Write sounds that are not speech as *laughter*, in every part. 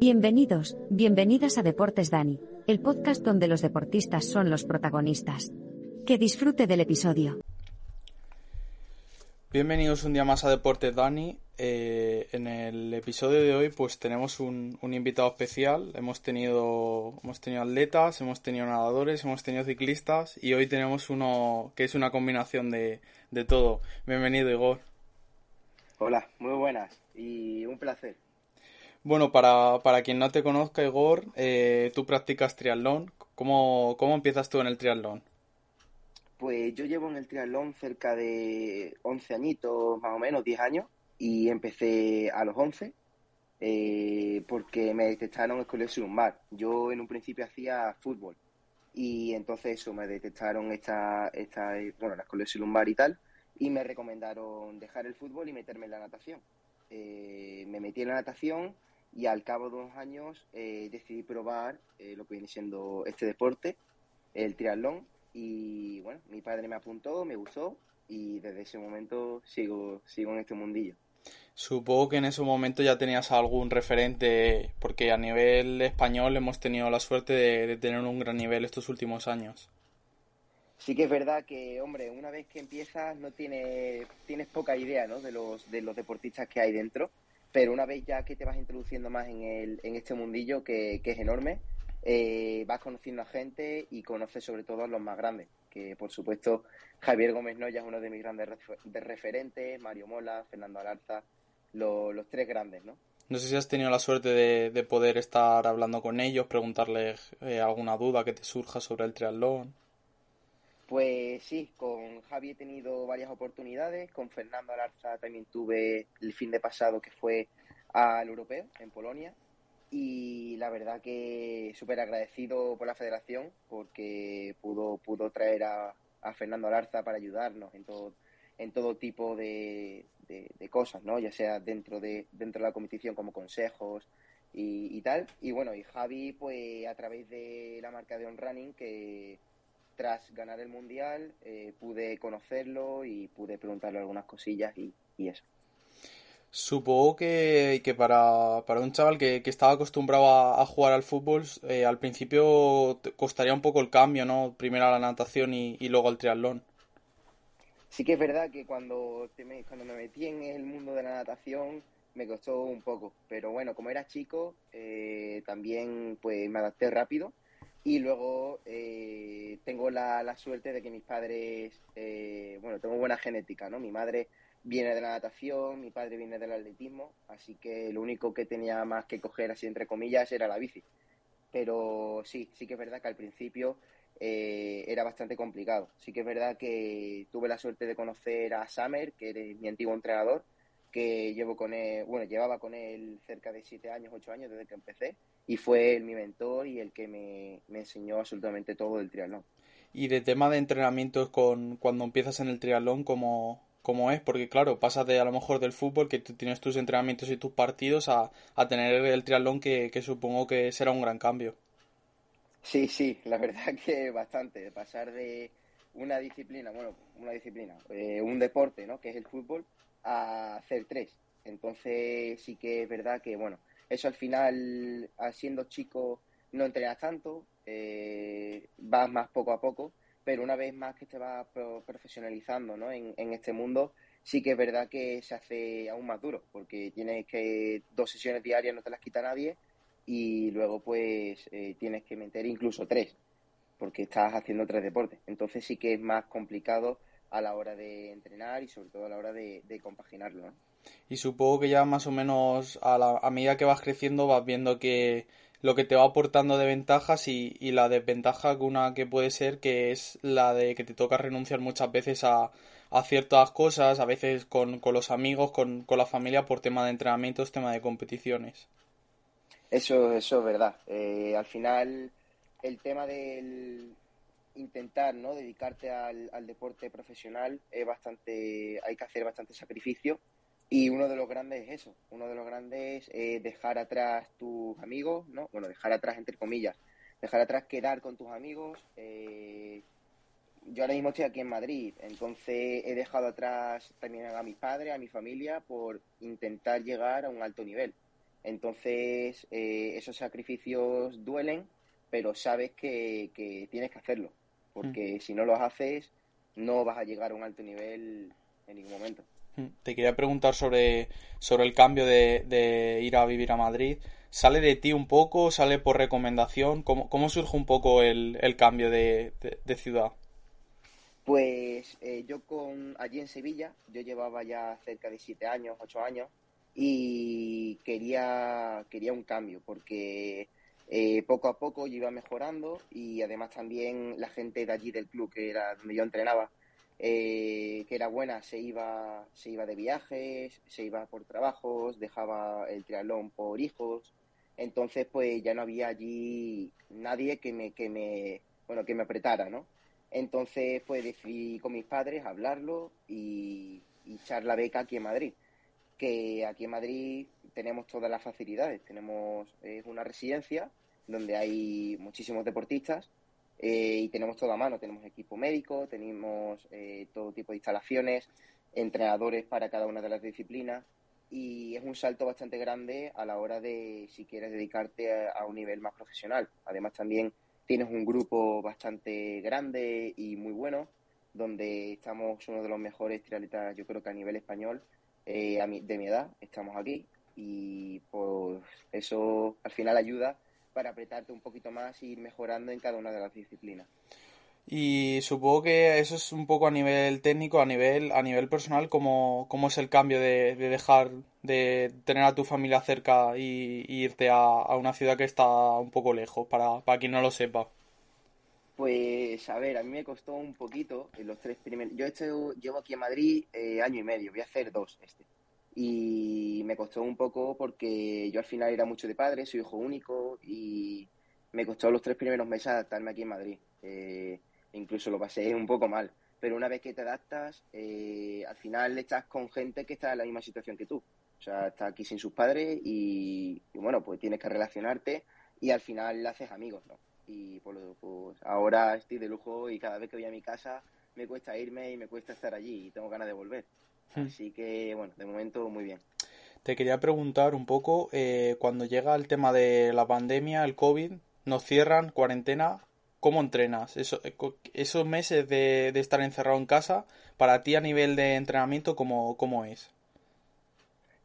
Bienvenidos, bienvenidas a Deportes Dani, el podcast donde los deportistas son los protagonistas. Que disfrute del episodio. Bienvenidos un día más a Deportes Dani. Eh, en el episodio de hoy pues tenemos un, un, invitado especial. Hemos tenido, hemos tenido atletas, hemos tenido nadadores, hemos tenido ciclistas y hoy tenemos uno que es una combinación de, de todo. Bienvenido Igor. Hola, muy buenas y un placer. Bueno, para, para quien no te conozca, Igor, eh, tú practicas triatlón. ¿Cómo, ¿Cómo empiezas tú en el triatlón? Pues yo llevo en el triatlón cerca de 11 añitos, más o menos, 10 años, y empecé a los 11 eh, porque me detectaron escoliosis lumbar. Yo en un principio hacía fútbol y entonces eso, me detectaron esta, esta bueno, la escoliosis lumbar y tal, y me recomendaron dejar el fútbol y meterme en la natación. Eh, me metí en la natación y al cabo de unos años eh, decidí probar eh, lo que viene siendo este deporte, el triatlón, y bueno, mi padre me apuntó, me gustó y desde ese momento sigo, sigo en este mundillo. Supongo que en ese momento ya tenías algún referente, porque a nivel español hemos tenido la suerte de, de tener un gran nivel estos últimos años. Sí que es verdad que, hombre, una vez que empiezas no tienes, tienes poca idea ¿no? de, los, de los deportistas que hay dentro, pero una vez ya que te vas introduciendo más en, el, en este mundillo que, que es enorme, eh, vas conociendo a gente y conoces sobre todo a los más grandes, que por supuesto Javier Gómez Noya es uno de mis grandes de referentes, Mario Mola, Fernando Alarza, lo, los tres grandes, ¿no? No sé si has tenido la suerte de, de poder estar hablando con ellos, preguntarles eh, alguna duda que te surja sobre el triatlón. Pues sí, con Javi he tenido varias oportunidades, con Fernando Alarza también tuve el fin de pasado que fue al europeo en Polonia y la verdad que súper agradecido por la federación porque pudo, pudo traer a, Fernando Alarza para ayudarnos en todo, en todo tipo de, de, de, cosas, ¿no? ya sea dentro de, dentro de la competición como consejos y, y tal. Y bueno, y Javi pues a través de la marca de On Running que tras ganar el mundial eh, pude conocerlo y pude preguntarle algunas cosillas y, y eso. Supongo que, que para, para, un chaval que, que estaba acostumbrado a, a, jugar al fútbol, eh, al principio costaría un poco el cambio, ¿no? Primero a la natación y, y, luego al triatlón. Sí que es verdad que cuando, te me, cuando me metí en el mundo de la natación me costó un poco, pero bueno, como era chico, eh, también pues me adapté rápido y luego eh, tengo la, la, suerte de que mis padres, eh, bueno, tengo buena genética, ¿no? Mi madre viene de la natación, mi padre viene del atletismo, así que lo único que tenía más que coger, así entre comillas, era la bici. Pero sí, sí que es verdad que al principio eh, era bastante complicado. Sí que es verdad que tuve la suerte de conocer a Summer, que es mi antiguo entrenador, que llevo con él, bueno, llevaba con él cerca de siete años, ocho años desde que empecé, y fue él mi mentor y el que me, me enseñó absolutamente todo del triatlón. Y de tema de entrenamientos con cuando empiezas en el triatlón, ¿cómo, cómo es? Porque claro, pasas de a lo mejor del fútbol, que tú tienes tus entrenamientos y tus partidos, a, a tener el triatlón que, que supongo que será un gran cambio. Sí, sí, la verdad que bastante, de pasar de una disciplina, bueno, una disciplina, eh, un deporte, ¿no? Que es el fútbol, a hacer tres. Entonces sí que es verdad que, bueno, eso al final, siendo chico, no entrenas tanto, eh, vas más poco a poco, pero una vez más que te vas profesionalizando ¿no? en, en, este mundo, sí que es verdad que se hace aún más duro, porque tienes que dos sesiones diarias no te las quita nadie y luego pues eh, tienes que meter incluso tres, porque estás haciendo tres deportes. Entonces sí que es más complicado a la hora de entrenar y sobre todo a la hora de, de compaginarlo. ¿no? Y supongo que ya más o menos a, la, a medida que vas creciendo vas viendo que lo que te va aportando de ventajas y, y, la desventaja una que puede ser que es la de que te toca renunciar muchas veces a, a ciertas cosas, a veces con, los amigos, con, con, la familia, por tema de entrenamientos, tema de competiciones. Eso, eso es verdad. Eh, al final, el tema del intentar no dedicarte al, al, deporte profesional es bastante hay que hacer bastante sacrificio. Y uno de los grandes es eso uno de los grandes es dejar atrás tus amigos no bueno dejar atrás entre comillas dejar atrás quedar con tus amigos. Eh, yo ahora mismo estoy aquí en Madrid, entonces he dejado atrás también a mis padres, a mi familia, por intentar llegar a un alto nivel. Entonces, eh, esos sacrificios duelen, pero sabes que, tienes que hacerlo, porque mm. si no los haces, no vas a llegar a un alto nivel en ningún momento. Mm. Te quería preguntar sobre, sobre el cambio de, ir a vivir a Madrid. ¿Sale de ti un poco? ¿Sale por recomendación? ¿Cómo, cómo surge un poco el, el cambio de, de ciudad? Pues eh, yo con allí en Sevilla, yo llevaba ya cerca de siete años, ocho años, y quería, quería un cambio, porque eh, poco a poco yo iba mejorando y además también la gente de allí del club, que era donde yo entrenaba, eh, que era buena, se iba, se iba de viajes, se iba por trabajos, dejaba el triatlón por hijos, entonces pues ya no había allí nadie que me, que me, bueno, que me apretara, ¿no? Entonces, pues decidí con mis padres hablarlo y, echar la beca aquí en Madrid. Que aquí en Madrid tenemos todas las facilidades. Tenemos una residencia donde hay muchísimos deportistas eh, y tenemos todo a mano. Tenemos equipo médico, tenemos eh, todo tipo de instalaciones, entrenadores para cada una de las disciplinas y es un salto bastante grande a la hora de si quieres dedicarte a un nivel más profesional. Además también tienes un grupo bastante grande y muy bueno, donde estamos uno de los mejores triatletas, yo creo que a nivel español, eh, de mi edad, estamos aquí y pues eso al final ayuda para apretarte un poquito más y ir mejorando en cada una de las disciplinas. Y supongo que eso es un poco a nivel técnico, a nivel, a nivel personal, ¿cómo, cómo es el cambio de, dejar de tener a tu familia cerca y, irte a, una ciudad que está un poco lejos, para, para quien no lo sepa? Pues, a ver, a mí me costó un poquito en los tres primeros... Yo este, llevo aquí en Madrid eh, año y medio, voy a hacer dos este. Y me costó un poco porque yo al final era mucho de padre, soy hijo único y me costó los tres primeros meses adaptarme aquí en Madrid. Eh, incluso lo pasé un poco mal. Pero una vez que te adaptas, eh, al final estás con gente que está en la misma situación que tú. O sea, está aquí sin sus padres y, bueno, pues tienes que relacionarte y al final le haces amigos, ¿no? Y pues, pues ahora estoy de lujo y cada vez que voy a mi casa me cuesta irme y me cuesta estar allí y tengo ganas de volver. Hmm. Así que, bueno, de momento muy bien. Te quería preguntar un poco, eh, cuando llega el tema de la pandemia, el COVID, nos cierran, cuarentena, ¿Cómo entrenas? Eso, eh, esos meses de, estar encerrado en casa, para ti a nivel de entrenamiento, ¿cómo, cómo es?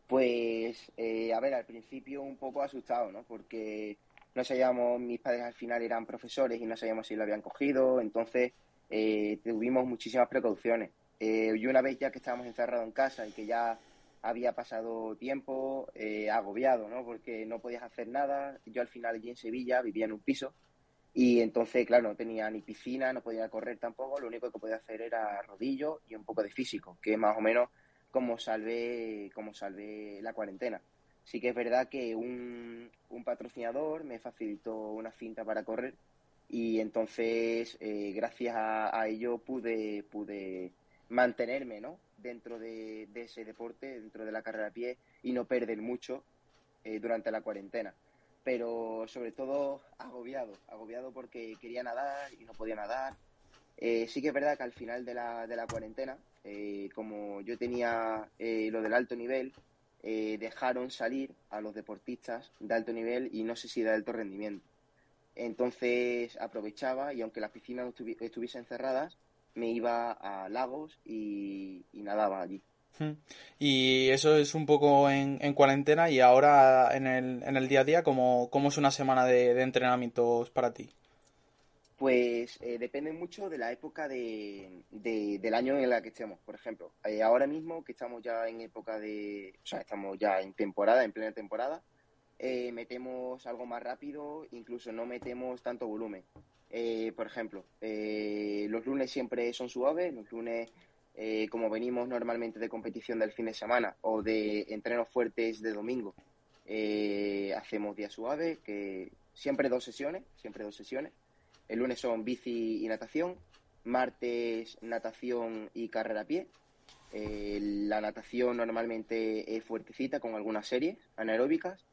Pues, eh, a ver, al principio un poco asustado, ¿no? Porque no sabíamos, mis padres al final eran profesores y no sabíamos si lo habían cogido, entonces eh, tuvimos muchísimas precauciones. y una vez ya que estábamos encerrados en casa y que ya había pasado tiempo agobiado, ¿no? Porque no podías hacer nada. Yo al final allí en Sevilla vivía en un piso y entonces, claro, no tenía ni piscina, no podía correr tampoco, lo único que podía hacer era rodillo y un poco de físico, que más o menos como salvé, como salvé la cuarentena. Sí que es verdad que un, un patrocinador me facilitó una cinta para correr y entonces, eh, gracias a, ello, pude, pude mantenerme ¿no? dentro de, ese deporte, dentro de la carrera a pie y no perder mucho eh, durante la cuarentena pero sobre todo agobiado, agobiado porque quería nadar y no podía nadar. Eh, sí que es verdad que al final de la, de la cuarentena, como yo tenía lo del alto nivel, dejaron salir a los deportistas de alto nivel y no sé si de alto rendimiento. Entonces aprovechaba y aunque las piscinas estuviesen cerradas, me iba a lagos y nadaba allí. Y eso es un poco en, cuarentena y ahora en el, en el día a día, ¿cómo, es una semana de, entrenamientos para ti? Pues eh, depende mucho de la época de, del año en la que estemos. Por ejemplo, eh, ahora mismo que estamos ya en época de... O sea, estamos ya en temporada, en plena temporada, eh, metemos algo más rápido, incluso no metemos tanto volumen. por ejemplo, los lunes siempre son suaves, los lunes como venimos normalmente de competición del fin de semana o de entrenos fuertes de domingo, hacemos días suaves, que siempre dos sesiones, siempre dos sesiones. El lunes son bici y natación, martes natación y carrera a pie. Eh, la natación normalmente es fuertecita con algunas series anaeróbicas.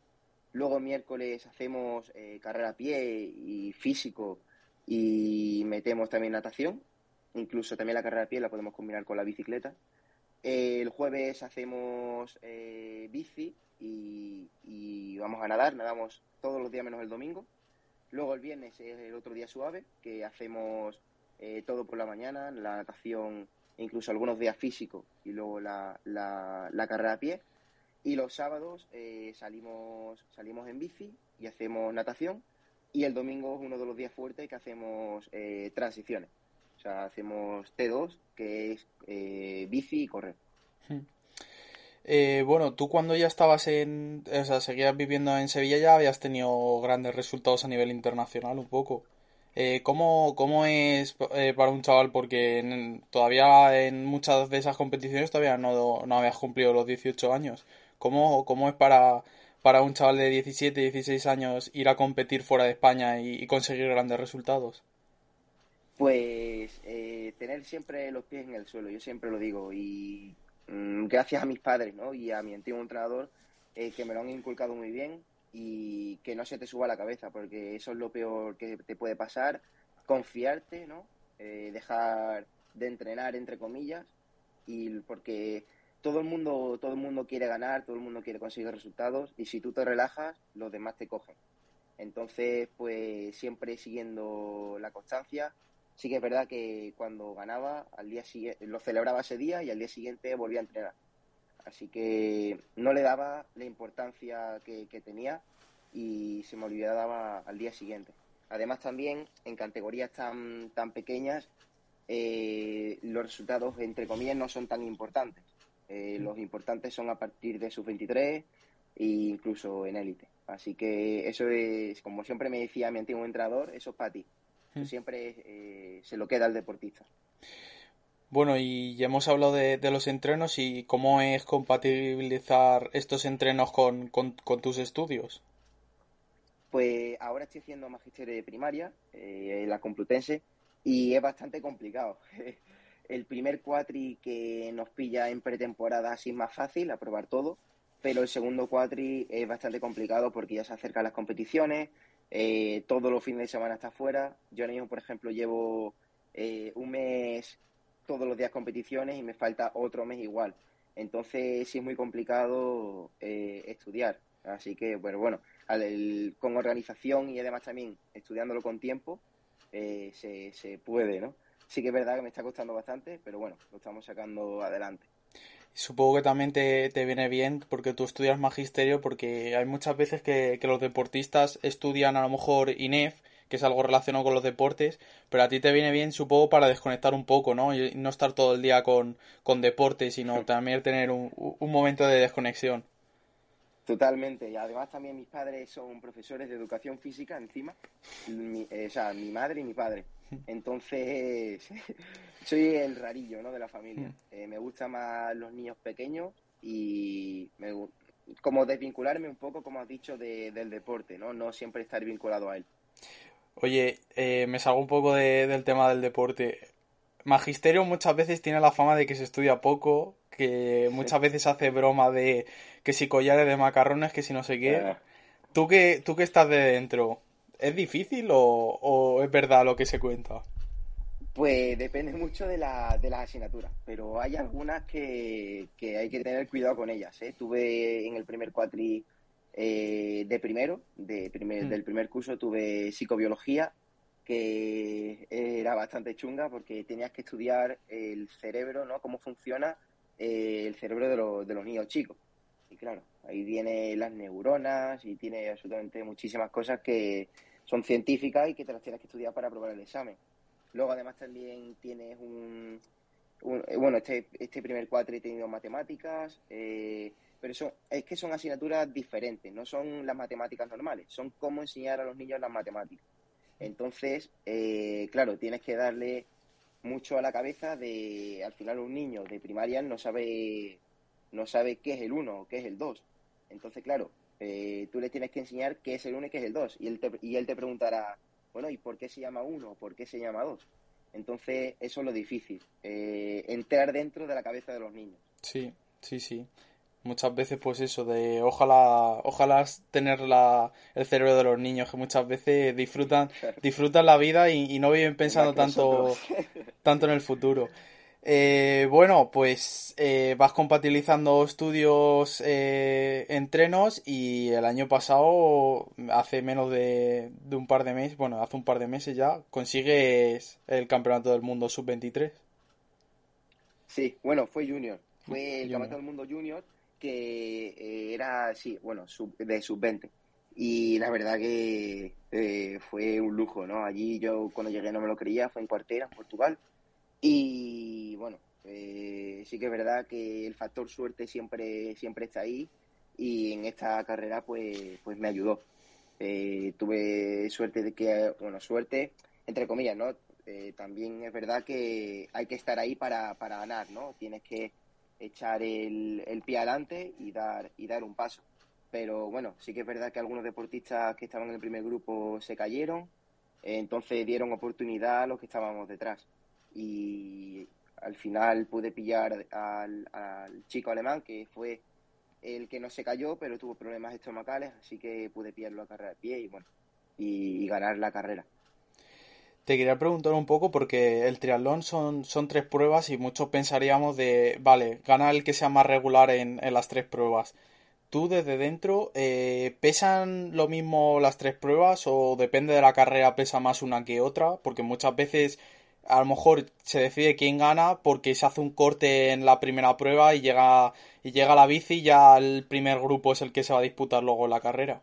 Luego miércoles hacemos carrera a pie y físico y metemos también natación. Incluso también la carrera a pie la podemos combinar con la bicicleta. el jueves hacemos eh, bici y, vamos a nadar, nadamos todos los días menos el domingo. Luego el viernes es el otro día suave, que hacemos eh, todo por la mañana, la natación, incluso algunos días físicos y luego la, la, carrera a pie. Y los sábados eh, salimos, salimos en bici y hacemos natación. Y el domingo es uno de los días fuertes que hacemos transiciones. O sea, hacemos T2, que es eh, bici y correr. Hmm. Eh, bueno, tú cuando ya estabas en, o sea, seguías viviendo en Sevilla ya habías tenido grandes resultados a nivel internacional un poco. Eh, ¿cómo, ¿cómo, es para un chaval? Porque todavía en muchas de esas competiciones todavía no, no habías cumplido los 18 años. ¿Cómo, cómo es para, para un chaval de 17, 16 años ir a competir fuera de España y conseguir grandes resultados? Pues eh, tener siempre los pies en el suelo, yo siempre lo digo, y gracias a mis padres ¿no? y a mi antiguo entrenador eh, que me lo han inculcado muy bien y que no se te suba la cabeza, porque eso es lo peor que te puede pasar, confiarte, ¿no? Eh, dejar de entrenar, entre comillas, y porque todo el mundo todo el mundo quiere ganar, todo el mundo quiere conseguir resultados, y si tú te relajas, los demás te cogen. Entonces, pues siempre siguiendo la constancia, sí que es verdad que cuando ganaba, al día siguiente, lo celebraba ese día y al día siguiente volvía a entrenar. Así que no le daba la importancia que, tenía y se me olvidaba al día siguiente. Además también en categorías tan, tan pequeñas eh, los resultados entre comillas no son tan importantes. Eh, los importantes son a partir de sus 23 e incluso en élite. Así que eso es, como siempre me decía mi antiguo entrenador, eso es para ti. Hmm. siempre eh, se lo queda al deportista. Bueno, y ya hemos hablado de, los entrenos y cómo es compatibilizar estos entrenos con, tus estudios. Pues ahora estoy haciendo magisterio de primaria eh, en la Complutense y es bastante complicado. *laughs* El primer cuatri que nos pilla en pretemporada así es más fácil, aprobar todo, pero el segundo cuatri es bastante complicado porque ya se acercan las competiciones, eh, todos los fines de semana está fuera. Yo ahora mismo, por ejemplo, llevo eh, un mes todos los días competiciones y me falta otro mes igual. Entonces sí es muy complicado eh, estudiar. Así que, bueno, bueno, con organización y además también estudiándolo con tiempo, se, se puede, ¿no? Sí que es verdad que me está costando bastante, pero bueno, lo estamos sacando adelante. Supongo que también te, viene bien porque tú estudias magisterio, porque hay muchas veces que, los deportistas estudian a lo mejor INEF, que es algo relacionado con los deportes, pero a ti te viene bien, supongo, para desconectar un poco, ¿no? Y no estar todo el día con, con deportes, sino también tener un, un momento de desconexión. Totalmente, y además también mis padres son profesores de educación física encima, eh, o sea, mi madre y mi padre. Entonces, *laughs* soy el rarillo ¿no? de la familia. Eh, me gustan más los niños pequeños y me, como desvincularme un poco, como has dicho, del deporte, ¿no? No siempre estar vinculado a él. Oye, eh, me salgo un poco del tema del deporte. Magisterio muchas veces tiene la fama de que se estudia poco, que muchas veces hace broma de que si collares de macarrones, que si no sé qué. ¿Tú que, tú que estás de dentro, ¿Es difícil o, es verdad lo que se cuenta? Pues depende mucho de, la, de las asignaturas, pero hay algunas que, hay que tener cuidado con ellas. ¿eh? Tuve en el primer cuatri eh, de primero, de primer, mm. del primer curso, tuve psicobiología, que era bastante chunga porque tenías que estudiar el cerebro, ¿no? Cómo funciona eh, el cerebro de, de los niños chicos. Y claro, ahí viene las neuronas y tiene absolutamente muchísimas cosas que, son científicas y que te las tienes que estudiar para aprobar el examen. Luego además también tienes un, eh, bueno, este, este primer cuatro he tenido matemáticas, eh, pero eso, es que son asignaturas diferentes, no son las matemáticas normales, son cómo enseñar a los niños las matemáticas. Entonces, eh, claro, tienes que darle mucho a la cabeza de, al final un niño de primaria no sabe, no sabe qué es el 1 o qué es el 2. Entonces, claro, eh, tú le tienes que enseñar qué es el 1 y qué es el 2. Y él te, y él te preguntará, bueno, ¿y por qué se llama 1? ¿Por qué se llama 2? Entonces, eso es lo difícil, eh, entrar dentro de la cabeza de los niños. Sí, sí, sí. Muchas veces, pues eso, de ojalá, ojalá tener la, el cerebro de los niños, que muchas veces disfrutan, disfrutan la vida y, no viven pensando tanto, tanto en el futuro. Eh, bueno, pues eh, vas compatibilizando estudios, eh, entrenos y el año pasado, hace menos de, un par de meses, bueno, hace un par de meses ya, consigues el Campeonato del Mundo Sub-23. Sí, bueno, fue Junior. Fue el Campeonato del Mundo Junior que eh, era, sí, bueno, de sub-20. Y la verdad que fue un lujo, ¿no? Allí yo cuando llegué no me lo creía, fue en Cuartera, en Portugal y bueno, eh, sí que es verdad que el factor suerte siempre, siempre está ahí y en esta carrera pues, pues me ayudó. Eh, tuve suerte de que, bueno, suerte, entre comillas, ¿no? Eh, también es verdad que hay que estar ahí para, para ganar, ¿no? Tienes que echar el, el pie adelante y dar, y dar un paso. Pero bueno, sí que es verdad que algunos deportistas que estaban en el primer grupo se cayeron, entonces dieron oportunidad a los que estábamos detrás y al final pude pillar al, chico alemán que fue el que no se cayó pero tuvo problemas estomacales así que pude pillarlo a carrera de pie y bueno y, ganar la carrera te quería preguntar un poco porque el triatlón son, son tres pruebas y muchos pensaríamos de, vale, gana el que sea más regular en, las tres pruebas. ¿Tú desde dentro eh, pesan lo mismo las tres pruebas o depende de la carrera pesa más una que otra? Porque muchas veces a lo mejor se decide quién gana porque se hace un corte en la primera prueba y llega, y llega la bici y ya el primer grupo es el que se va a disputar luego la carrera.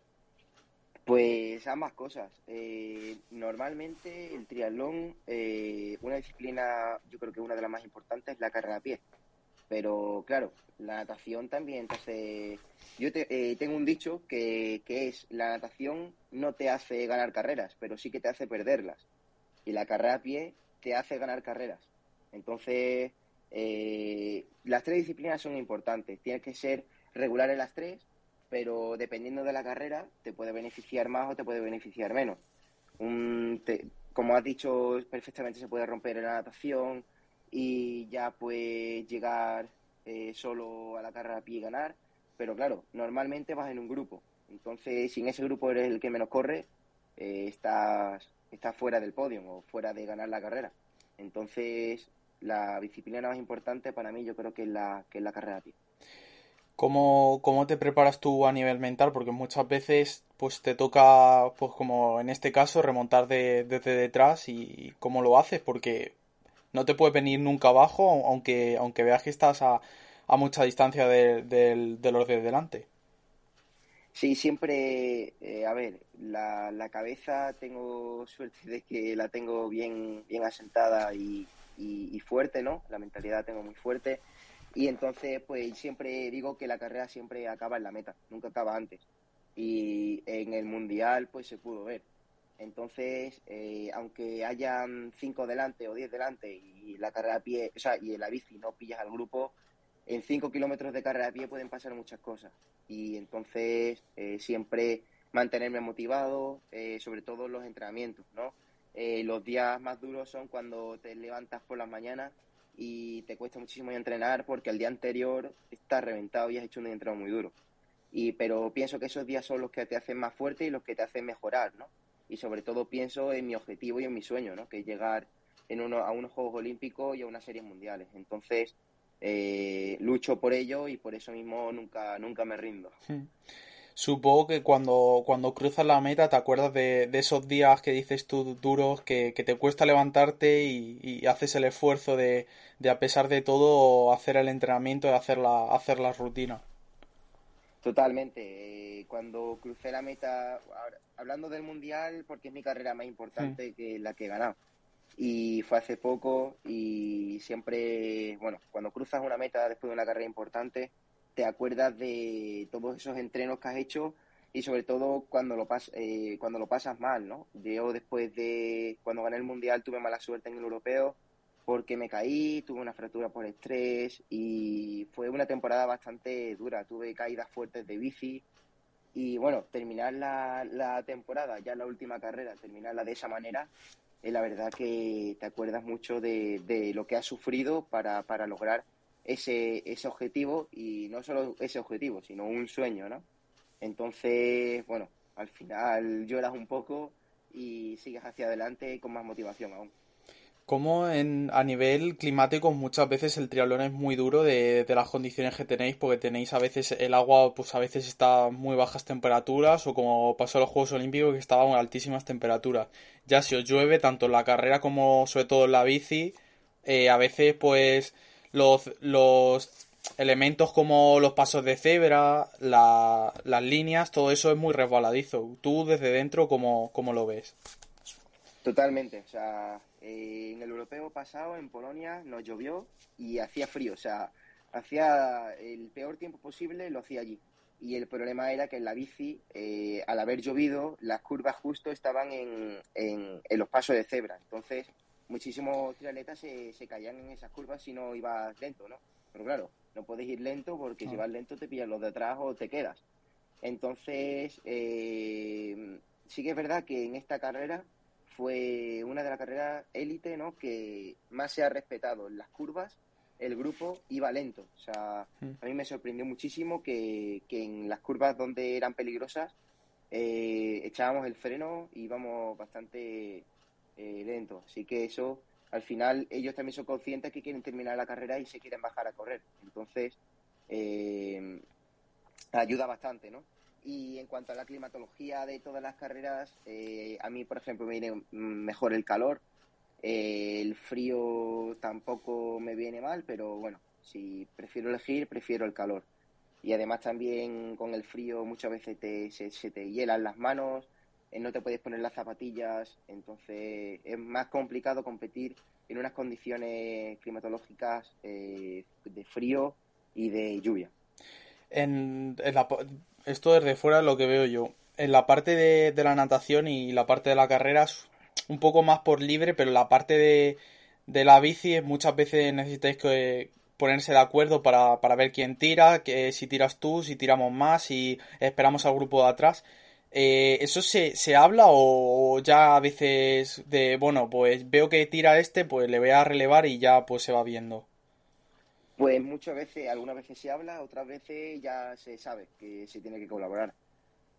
Pues ambas cosas. Eh, normalmente el triatlón, eh, una disciplina, yo creo que una de las más importantes es la carrera a pie. Pero claro, la natación también te hace... Yo eh, tengo un dicho que es, la natación no te hace ganar carreras, pero sí que te hace perderlas. Y la carrera a pie te hace ganar carreras. Entonces, eh, las tres disciplinas son importantes. Tienes que ser regular en las tres, pero dependiendo de la carrera, te puede beneficiar más o te puede beneficiar menos. como has dicho, perfectamente se puede romper en la natación y ya puedes llegar eh, solo a la carrera a pie y ganar. Pero claro, normalmente vas en un grupo. Entonces, si en ese grupo eres el que menos corre, eh, estás está fuera del podio o fuera de ganar la carrera. Entonces, la disciplina más importante para mí yo creo que es la, que es la carrera pie. ¿Cómo, ¿Cómo te preparas tú a nivel mental? Porque muchas veces pues te toca, pues como en este caso, remontar de, desde detrás y cómo lo haces, porque no te puedes venir nunca abajo, aunque, aunque veas que estás a, a mucha distancia de, de los de delante. Sí, siempre, eh, a ver, la, la, cabeza tengo suerte de que la tengo bien, bien asentada y, y, fuerte, ¿no? La mentalidad tengo muy fuerte. Y entonces, pues siempre digo que la carrera siempre acaba en la meta, nunca acaba antes. Y en el mundial, pues se pudo ver. Entonces, eh, aunque hayan cinco delante o diez delante y la carrera pie, o sea, y en la bici no pillas al grupo, en cinco kilómetros de carrera a pie pueden pasar muchas cosas y entonces eh, siempre mantenerme motivado, eh, sobre todo los entrenamientos, ¿no? Eh, los días más duros son cuando te levantas por las mañanas y te cuesta muchísimo entrenar porque el día anterior estás reventado y has hecho un entrenamiento muy duro. Y, pero pienso que esos días son los que te hacen más fuerte y los que te hacen mejorar, ¿no? Y sobre todo pienso en mi objetivo y en mi sueño, ¿no? Que es llegar en uno, a unos Juegos Olímpicos y a unas series mundiales. Entonces, eh, lucho por ello y por eso mismo nunca, nunca me rindo. Supongo que cuando, cuando cruzas la meta te acuerdas de, esos días que dices tú duros, que, te cuesta levantarte y, haces el esfuerzo de, de, a pesar de todo, hacer el entrenamiento y hacer la, hacer la rutina. Totalmente. Eh, cuando crucé la meta, hablando del mundial, porque es mi carrera más importante que la que he ganado y fue hace poco y siempre, bueno, cuando cruzas una meta después de una carrera importante, te acuerdas de todos esos entrenos que has hecho y sobre todo cuando lo, pas eh, cuando lo pasas mal, ¿no? Yo después de, cuando gané el Mundial tuve mala suerte en el Europeo porque me caí, tuve una fractura por estrés y fue una temporada bastante dura. Tuve caídas fuertes de bici y bueno, terminar la, la temporada, ya la última carrera, terminarla de esa manera, es la verdad que te acuerdas mucho de, de lo que has sufrido para, para lograr ese, ese objetivo y no solo ese objetivo, sino un sueño, ¿no? Entonces, bueno, al final lloras un poco y sigues hacia adelante con más motivación aún. Como en, a nivel climático muchas veces el triatlón es muy duro de, las condiciones que tenéis porque tenéis a veces el agua pues a veces está muy bajas temperaturas o como pasó en los Juegos Olímpicos que estaban a altísimas temperaturas. Ya si os llueve tanto en la carrera como sobre todo en la bici eh, a veces pues los, los elementos como los pasos de cebra, la, las líneas, todo eso es muy resbaladizo. Tú desde dentro cómo, cómo lo ves? Totalmente, o sea, eh, en el europeo pasado, en Polonia, nos llovió y hacía frío, o sea, hacía el peor tiempo posible, lo hacía allí. Y el problema era que en la bici, eh, al haber llovido, las curvas justo estaban en, en, en, los pasos de cebra. Entonces, muchísimos triatletas se, se caían en esas curvas si no ibas lento, ¿no? Pero claro, no puedes ir lento porque si vas lento te pillan los de atrás o te quedas. Entonces, eh, sí que es verdad que en esta carrera fue una de las carreras élite ¿no? que más se ha respetado. En las curvas el grupo iba lento. O sea, mm. a mí me sorprendió muchísimo que, que en las curvas donde eran peligrosas eh, echábamos el freno y íbamos bastante eh, lento. Así que eso, al final, ellos también son conscientes que quieren terminar la carrera y se quieren bajar a correr. Entonces, eh, ayuda bastante, ¿no? Y en cuanto a la climatología de todas las carreras, eh, a mí, por ejemplo, me viene mejor el calor. Eh, el frío tampoco me viene mal, pero bueno, si prefiero elegir, prefiero el calor. Y además también con el frío muchas veces te, se, te hielan las manos, eh, no te puedes poner las zapatillas, entonces es más complicado competir en unas condiciones climatológicas de frío y de lluvia. Esto desde fuera es lo que veo yo. En la parte de, de, la natación y la parte de la carrera es un poco más por libre, pero la parte de, de la bici muchas veces necesitáis ponerse de acuerdo para, para ver quién tira, que si tiras tú, si tiramos más, si esperamos al grupo de atrás. Eh, ¿Eso se, se habla o ya a veces de, bueno, pues veo que tira este, pues le voy a relevar y ya pues se va viendo? Pues muchas veces, algunas veces se habla, otras veces ya se sabe que se tiene que colaborar.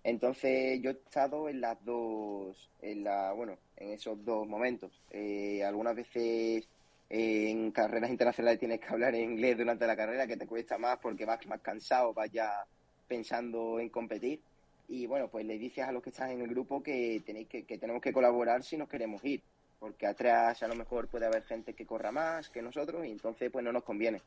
Entonces yo he estado en las dos, en la, bueno, en esos dos momentos. Eh, algunas veces eh, en carreras internacionales tienes que hablar en inglés durante la carrera, que te cuesta más porque vas más cansado, vas ya pensando en competir. Y bueno, pues le dices a los que están en el grupo que tenéis que, que tenemos que colaborar si nos queremos ir, porque atrás a lo mejor puede haber gente que corra más que nosotros y entonces pues no nos conviene.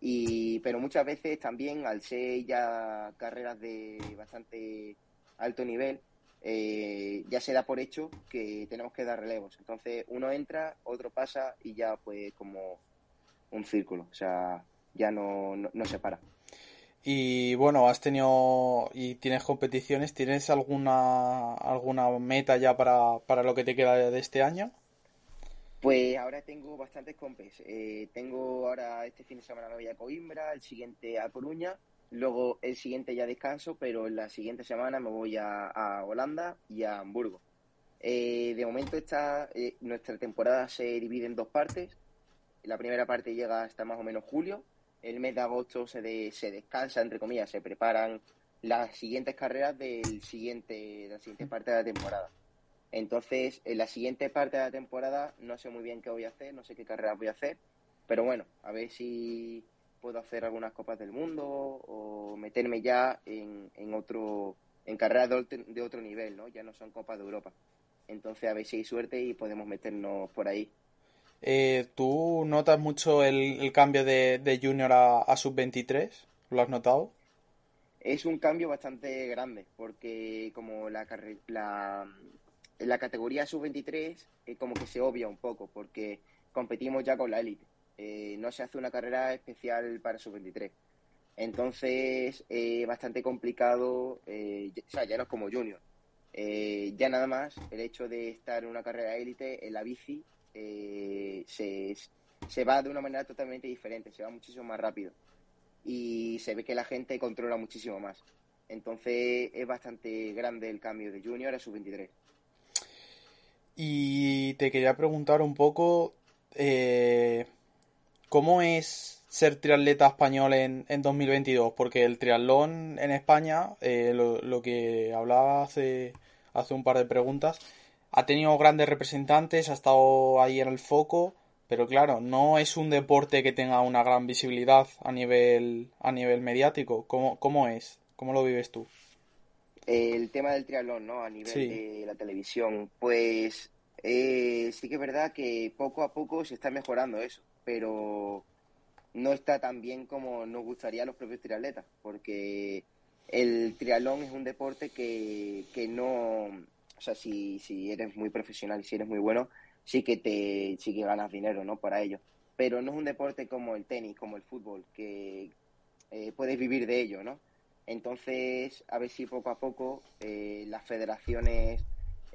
Y, pero muchas veces también, al ser ya carreras de bastante alto nivel, eh, ya se da por hecho que tenemos que dar relevos. Entonces uno entra, otro pasa y ya pues como un círculo, o sea, ya no, no, no se para. Y bueno, has tenido y tienes competiciones, ¿tienes alguna alguna meta ya para, para lo que te queda de este año? Pues ahora tengo bastantes compes. Eh, tengo ahora este fin de semana me voy a Coimbra, el siguiente a Coruña, luego el siguiente ya descanso, pero la siguiente semana me voy a, Holanda y a Hamburgo. Eh, de momento esta, eh, nuestra temporada se divide en dos partes. La primera parte llega hasta más o menos julio. El mes de agosto se, de, se descansa, entre comillas, se preparan las siguientes carreras del siguiente, de la siguiente parte de la temporada. Entonces, en la siguiente parte de la temporada no sé muy bien qué voy a hacer, no sé qué carreras voy a hacer, pero bueno, a ver si puedo hacer algunas copas del mundo o meterme ya en, en otro en carreras de, de, otro nivel, ¿no? Ya no son copas de Europa. Entonces, a ver si hay suerte y podemos meternos por ahí. Eh, ¿Tú notas mucho el, el cambio de, de, junior a, a sub-23? ¿Lo has notado? Es un cambio bastante grande, porque como la, la, la categoría sub-23 eh, como que se obvia un poco porque competimos ya con la élite. Eh, no se hace una carrera especial para sub-23. Entonces, eh, bastante complicado, eh, o sea, ya no es como junior. Eh, ya nada más el hecho de estar en una carrera élite en la bici se, se va de una manera totalmente diferente, se va muchísimo más rápido y se ve que la gente controla muchísimo más. Entonces es bastante grande el cambio de junior a sub-23. Y te quería preguntar un poco, eh, ¿cómo es ser triatleta español en, en 2022? Porque el triatlón en España, eh, lo, que hablaba hace, hace un par de preguntas, ha tenido grandes representantes, ha estado ahí en el foco, pero claro, no es un deporte que tenga una gran visibilidad a nivel, a nivel mediático. ¿Cómo, ¿Cómo es? ¿Cómo lo vives tú? El tema del triatlón, ¿no? A nivel sí. de la televisión, pues eh, sí que es verdad que poco a poco se está mejorando eso, pero no está tan bien como nos gustaría a los propios triatletas, porque el triatlón es un deporte que, que no, o sea, si, si eres muy profesional y si eres muy bueno, sí que te sí que ganas dinero, ¿no? Para ello. Pero no es un deporte como el tenis, como el fútbol, que eh, puedes vivir de ello, ¿no? Entonces, a ver si poco a poco eh, las federaciones,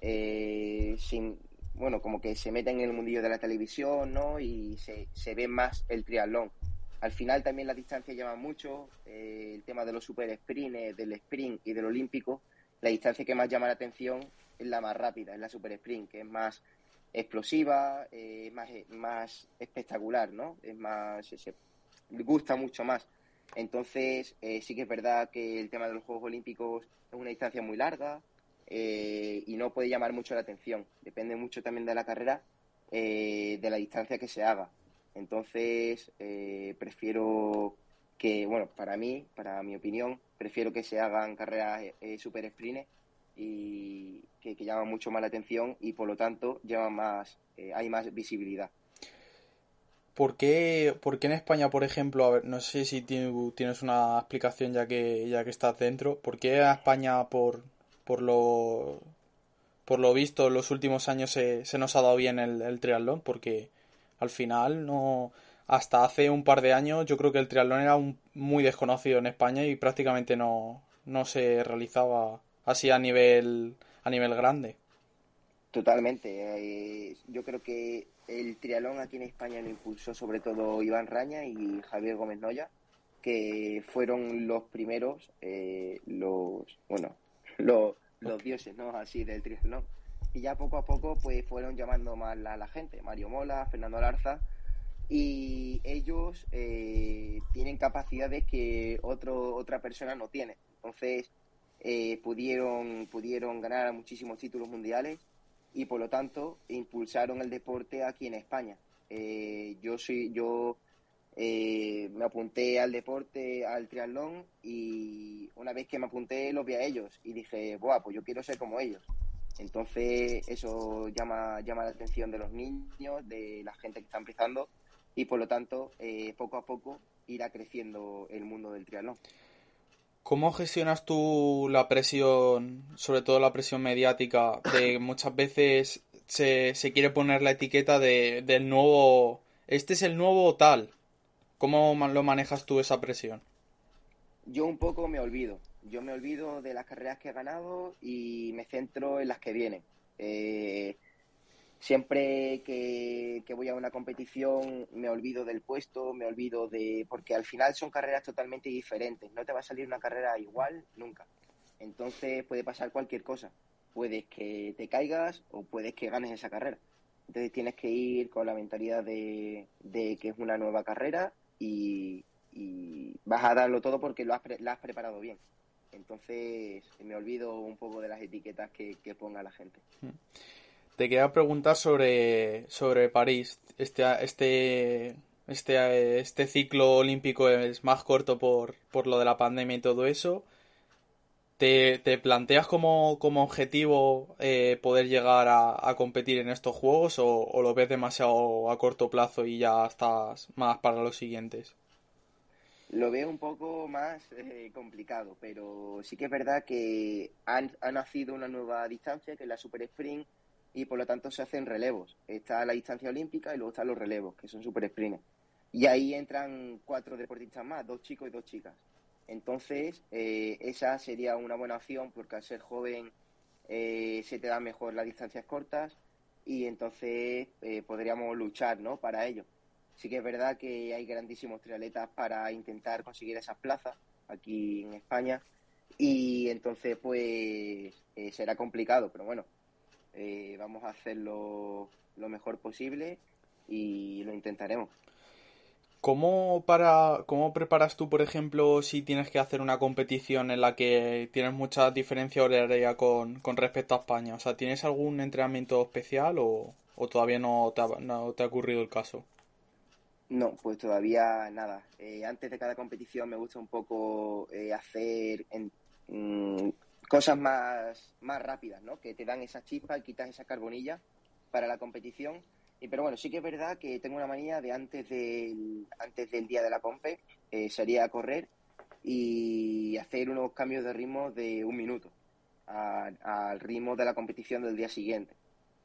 eh, sin, bueno, como que se meten en el mundillo de la televisión, ¿no? Y se, se ve más el triatlón. Al final también las distancias llaman mucho, eh, el tema de los super sprints, del sprint y del olímpico, la distancia que más llama la atención es la más rápida, es la super sprint, que es más explosiva, eh, más, más espectacular, ¿no? Es más, se, se gusta mucho más. Entonces, eh, sí que es verdad que el tema de los Juegos Olímpicos es una distancia muy larga eh, y no puede llamar mucho la atención. Depende mucho también de la carrera, eh, de la distancia que se haga. Entonces, eh, prefiero que, bueno, para mí, para mi opinión, prefiero que se hagan carreras super sprint y que, que, llaman mucho más la atención y por lo tanto llaman más, hay más visibilidad. ¿Por qué, ¿Por qué, en España, por ejemplo, a ver, no sé si tienes una explicación ya que, ya que estás dentro, ¿por qué a España, por, por, lo, por lo visto, en los últimos años se, nos ha dado bien el, el, triatlón? Porque al final, no hasta hace un par de años, yo creo que el triatlón era un, muy desconocido en España y prácticamente no, no se realizaba así a nivel, a nivel grande. Totalmente. Eh, yo creo que el triatlón aquí en España lo impulsó sobre todo Iván Raña y Javier Gómez Noya, que fueron los primeros, eh, los, bueno, *laughs* los, los dioses, ¿no? Así del triatlón. Y ya poco a poco, pues fueron llamando más a la gente, Mario Mola, Fernando Larza, y ellos eh, tienen capacidades que otro, otra persona no tiene. Entonces, eh, pudieron, pudieron ganar muchísimos títulos mundiales y por lo tanto impulsaron el deporte aquí en España. Eh, yo soy, yo eh, me apunté al deporte, al triatlón y una vez que me apunté los vi a ellos y dije, Buah, pues yo quiero ser como ellos. Entonces eso llama, llama la atención de los niños, de la gente que está empezando y por lo tanto eh, poco a poco irá creciendo el mundo del triatlón. ¿Cómo gestionas tú la presión, sobre todo la presión mediática, de muchas veces se, se quiere poner la etiqueta de, del nuevo, este es el nuevo tal? ¿Cómo lo manejas tú esa presión? Yo un poco me olvido. Yo me olvido de las carreras que he ganado y me centro en las que vienen. Eh, siempre que, que, voy a una competición me olvido del puesto, me olvido de... porque al final son carreras totalmente diferentes, no te va a salir una carrera igual nunca. Entonces puede pasar cualquier cosa. Puedes que te caigas o puedes que ganes esa carrera. Entonces tienes que ir con la mentalidad de, de que es una nueva carrera y, y, vas a darlo todo porque lo has, la has preparado bien. Entonces me olvido un poco de las etiquetas que, que ponga la gente. Te quería preguntar sobre, sobre París. Este, este, este, este ciclo olímpico es más corto por, por lo de la pandemia y todo eso. ¿Te, te planteas como, como objetivo eh, poder llegar a, a, competir en estos juegos o, lo ves demasiado a corto plazo y ya estás más para los siguientes? Lo veo un poco más eh, complicado, pero sí que es verdad que han, ha nacido una nueva distancia que es la Super Sprint y por lo tanto se hacen relevos. Está la distancia olímpica y luego están los relevos, que son super sprints. Y ahí entran cuatro deportistas más, dos chicos y dos chicas. Entonces, eh, esa sería una buena opción porque al ser joven eh, se te dan mejor las distancias cortas y entonces eh, podríamos luchar ¿no? para ello. Sí que es verdad que hay grandísimos triatletas para intentar conseguir esas plazas aquí en España y entonces pues eh, será complicado, pero bueno, eh, vamos a hacerlo lo mejor posible y lo intentaremos. ¿Cómo, para, ¿Cómo preparas tú, por ejemplo, si tienes que hacer una competición en la que tienes mucha diferencia horaria con, con respecto a España? O sea, ¿tienes algún entrenamiento especial o, o todavía no te, ha, no te ha ocurrido el caso? No, pues todavía nada. Eh, antes de cada competición me gusta un poco eh, hacer en, mm, cosas más, más rápidas, ¿no? Que te dan esa chispa y quitas esa carbonilla para la competición. Y, pero bueno, sí que es verdad que tengo una manía de antes del, antes del día de la compe, eh, sería correr y hacer unos cambios de ritmo de un minuto al ritmo de la competición del día siguiente.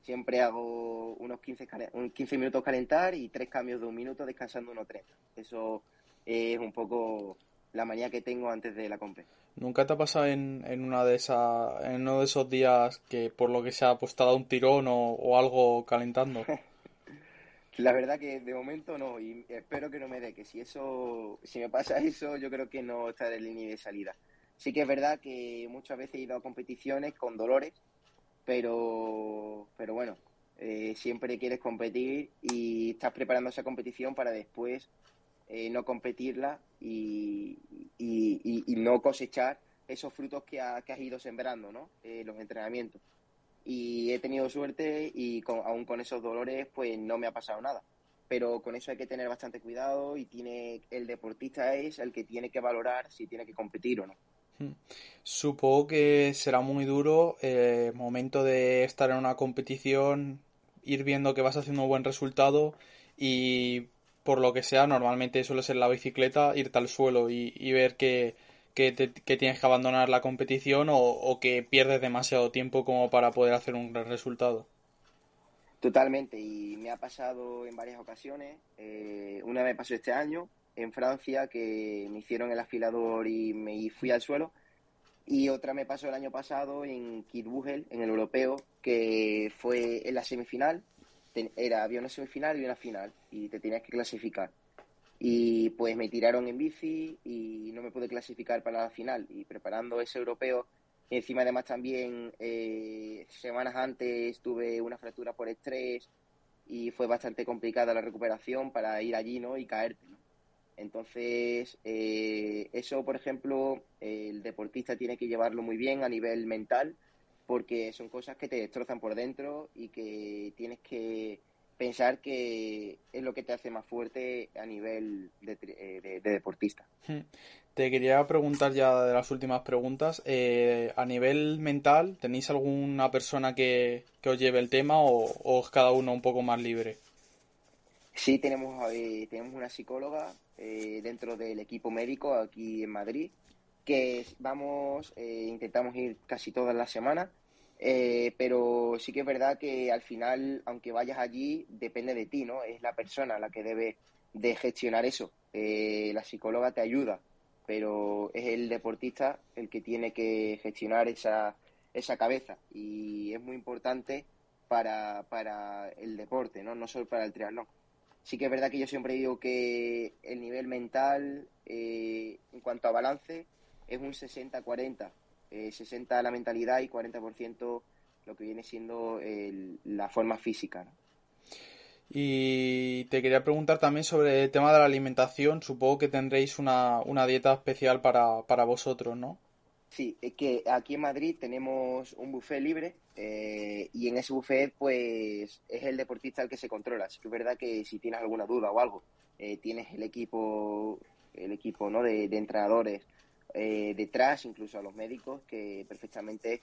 Siempre hago unos 15, 15 minutos calentar y tres cambios de un minuto descansando unos 30. Eso es un poco la manía que tengo antes de la compra. ¿Nunca te ha pasado en, en, una de esas, en uno de esos días que por lo que sea pues ha dado un tirón o, algo calentando? *laughs* la verdad que de momento no y espero que no me dé, que si eso, si me pasa *laughs* eso yo creo que no estaré en línea de salida. Sí que es verdad que muchas veces he ido a competiciones con dolores pero, pero bueno, eh, siempre quieres competir y estás preparando esa competición para después eh, no competirla y, no cosechar esos frutos que, has ido sembrando, ¿no? Eh, los entrenamientos. Y he tenido suerte y con, aún con esos dolores pues no me ha pasado nada. Pero con eso hay que tener bastante cuidado y tiene el deportista es el que tiene que valorar si tiene que competir o no. Supongo que será muy duro el eh, momento de estar en una competición, ir viendo que vas haciendo un buen resultado y por lo que sea, normalmente suele ser la bicicleta, irte al suelo y, ver que, que, tienes que abandonar la competición o, que pierdes demasiado tiempo como para poder hacer un gran resultado. Totalmente, y me ha pasado en varias ocasiones. Eh, una vez pasó este año, en Francia que me hicieron el afilador y me fui al suelo. Y otra me pasó el año pasado en Kitzbühel, en el europeo, que fue en la semifinal. Era, había una semifinal y una final y te tenías que clasificar. Y pues me tiraron en bici y no me pude clasificar para la final. Y preparando ese europeo, encima además también eh, semanas antes tuve una fractura por estrés y fue bastante complicada la recuperación para ir allí ¿no? y caerte. Entonces, eh, eso, por ejemplo, el deportista tiene que llevarlo muy bien a nivel mental, porque son cosas que te destrozan por dentro y que tienes que pensar que es lo que te hace más fuerte a nivel de, eh, deportista. Hmm. Te quería preguntar ya de las últimas preguntas. Eh, a nivel mental, ¿tenéis alguna persona que, os lleve el tema o, o es cada uno un poco más libre? Sí, tenemos, tenemos una psicóloga eh, dentro del equipo médico aquí en Madrid, que vamos, eh, intentamos ir casi todas las semanas, eh, pero sí que es verdad que al final, aunque vayas allí, depende de ti, ¿no? Es la persona la que debe de gestionar eso. la psicóloga te ayuda, pero es el deportista el que tiene que gestionar esa, esa cabeza y es muy importante para, para el deporte, ¿no? No solo para el triatlón sí que es verdad que yo siempre digo que el nivel mental eh, en cuanto a balance es un 60-40. 60 eh, la mentalidad y 40% lo que viene siendo la forma física. Y te quería preguntar también sobre el tema de la alimentación. Supongo que tendréis una, una dieta especial para, para vosotros, ¿no? Sí, es que aquí en Madrid tenemos un buffet libre eh, y en ese buffet pues es el deportista el que se controla. Así que es verdad que si tienes alguna duda o algo, eh, tienes el equipo, el equipo ¿no? de, entrenadores eh, detrás, incluso a los médicos, que perfectamente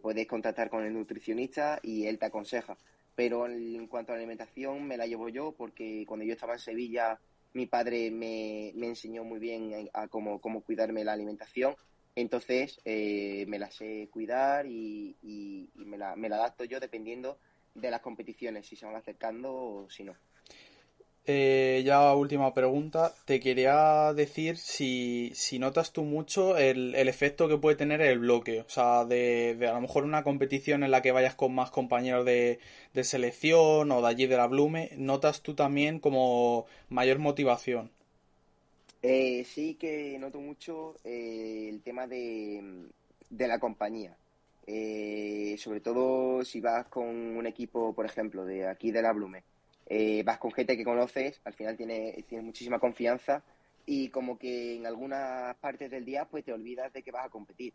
puedes contactar con el nutricionista y él te aconseja. Pero en, cuanto a la alimentación me la llevo yo porque cuando yo estaba en Sevilla mi padre me, me enseñó muy bien a cómo, cómo cuidarme la alimentación entonces eh, me la sé cuidar y, me, la, me, la, adapto yo dependiendo de las competiciones, si se van acercando o si no. Eh, ya última pregunta. Te quería decir si, si notas tú mucho el, el, efecto que puede tener el bloque. O sea, de, de, a lo mejor una competición en la que vayas con más compañeros de, de selección o de allí de la Blume, ¿notas tú también como mayor motivación? Eh, sí que noto mucho eh, el tema de, de la compañía. Eh, sobre todo si vas con un equipo, por ejemplo, de aquí de la Blume eh, vas con gente que conoces, al final tienes, muchísima confianza y como que en algunas partes del día pues te olvidas de que vas a competir.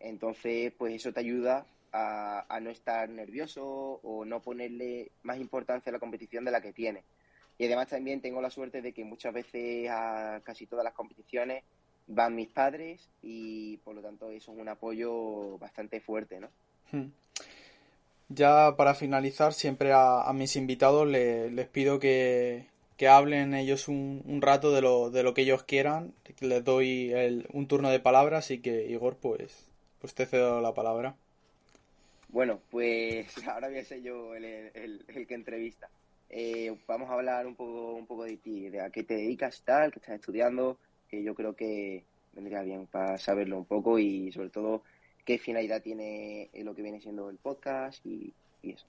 Entonces, pues eso te ayuda a, no estar nervioso o no ponerle más importancia a la competición de la que tienes. Y además también tengo la suerte de que muchas veces a casi todas las competiciones van mis padres y por lo tanto eso es un apoyo bastante fuerte, ¿no? Hmm. Ya para finalizar, siempre a, mis invitados le, les pido que, que hablen ellos un, un, rato de lo, de lo que ellos quieran. Les doy el, un turno de palabra, así que Igor, pues, pues te cedo la palabra. Bueno, pues *laughs* ahora voy a ser yo el, el, el que entrevista. Eh, vamos a hablar un poco, un poco de ti, de a qué te dedicas, tal, qué estás estudiando, que yo creo que vendría bien para saberlo un poco y sobre todo qué finalidad tiene lo que viene siendo el podcast y, y eso.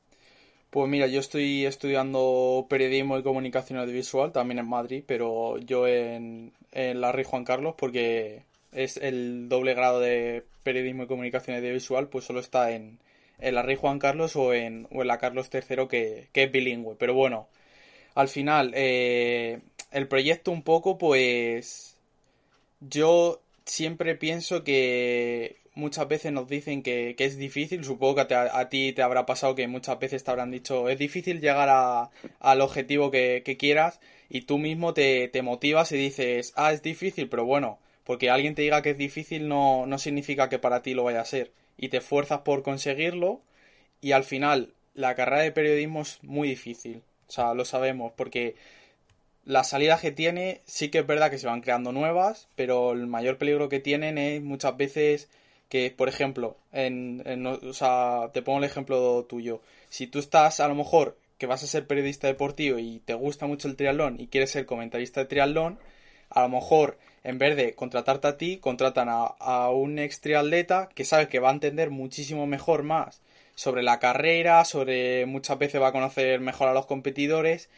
Pues mira, yo estoy estudiando periodismo y comunicación audiovisual también en Madrid, pero yo en, en la Rey Juan Carlos porque es el doble grado de periodismo y comunicación audiovisual, pues solo está en, en la Rey Juan Carlos o en, o en la Carlos III que, que, es bilingüe. Pero bueno, al final, eh, el proyecto un poco, pues yo siempre pienso que muchas veces nos dicen que, que es difícil, supongo que a, ti te habrá pasado que muchas veces te habrán dicho es difícil llegar a, al objetivo que, que, quieras y tú mismo te, te, motivas y dices, ah, es difícil, pero bueno, porque alguien te diga que es difícil no, no significa que para ti lo vaya a ser y te esfuerzas por conseguirlo y al final la carrera de periodismo es muy difícil, o sea, lo sabemos, porque las salidas que tiene sí que es verdad que se van creando nuevas, pero el mayor peligro que tienen es muchas veces que, por ejemplo, en, en, o sea, te pongo el ejemplo tuyo. Si tú estás, a lo mejor, que vas a ser periodista deportivo y te gusta mucho el triatlón y quieres ser comentarista de triatlón, a lo mejor, en vez de contratarte a ti, contratan a, a un ex triatleta que sabe que va a entender muchísimo mejor más sobre la carrera, sobre muchas veces va a conocer mejor a los competidores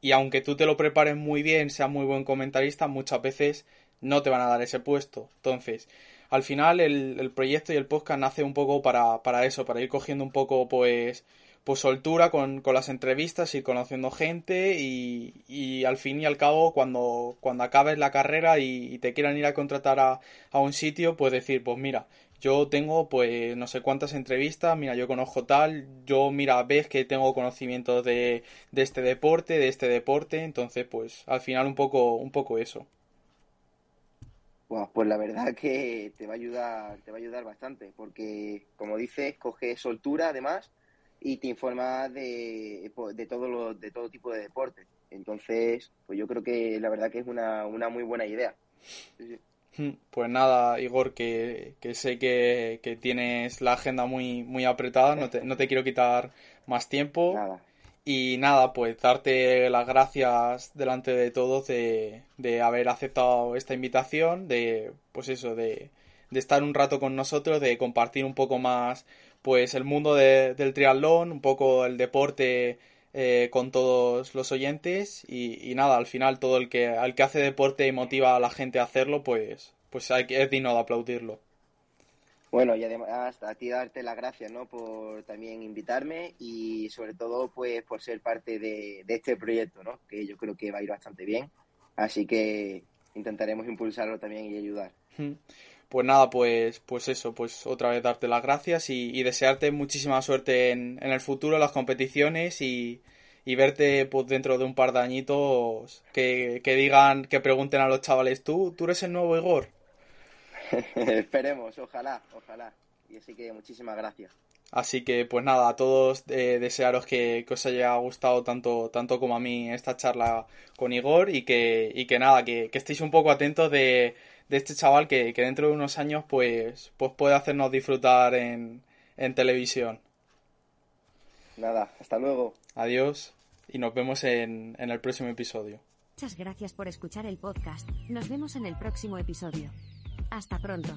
y aunque tú te lo prepares muy bien, seas muy buen comentarista, muchas veces no te van a dar ese puesto. Entonces, al final el, el proyecto y el podcast nace un poco para, para, eso, para ir cogiendo un poco pues, pues soltura con, con las entrevistas, ir conociendo gente y, y, al fin y al cabo cuando, cuando acabes la carrera y, te quieran ir a contratar a, a un sitio, pues decir, pues mira, yo tengo pues no sé cuántas entrevistas, mira, yo conozco tal, yo mira, ves que tengo conocimiento de, de este deporte, de este deporte, entonces pues al final un poco, un poco eso. Bueno, pues la verdad que te va a ayudar, te va a ayudar bastante, porque como dices, coge soltura además y te informa de, de todo lo, de todo tipo de deportes. Entonces, pues yo creo que la verdad que es una, una muy buena idea. Sí, sí. Pues nada, Igor, que, que sé que, que, tienes la agenda muy, muy apretada, no te, no te quiero quitar más tiempo. Nada. Y nada, pues darte las gracias delante de todos de, de haber aceptado esta invitación, de pues eso, de, de, estar un rato con nosotros, de compartir un poco más pues el mundo de, del triatlón, un poco el deporte eh, con todos los oyentes y, y, nada, al final todo el que al que hace deporte y motiva a la gente a hacerlo, pues pues hay es digno de aplaudirlo. Bueno, y además a ti darte las gracias, ¿no? Por también invitarme y sobre todo, pues, por ser parte de, de este proyecto, ¿no? Que yo creo que va a ir bastante bien. Así que intentaremos impulsarlo también y ayudar. Pues nada, pues, pues eso, pues otra vez darte las gracias y, desearte muchísima suerte en, en, el futuro, en las competiciones y, y verte pues dentro de un par de añitos que, que digan, que pregunten a los chavales, ¿tú, tú eres el nuevo Igor? *laughs* Esperemos, ojalá, ojalá. Y así que muchísimas gracias. Así que pues nada, a todos eh, desearos que, que, os haya gustado tanto, tanto como a mí esta charla con Igor y que, y que nada, que, que estéis un poco atentos de, de este chaval que, que, dentro de unos años pues, pues puede hacernos disfrutar en, en televisión. Nada, hasta luego. Adiós. y nos vemos en, en el próximo episodio. Muchas gracias por escuchar el podcast. Nos vemos en el próximo episodio. Hasta pronto.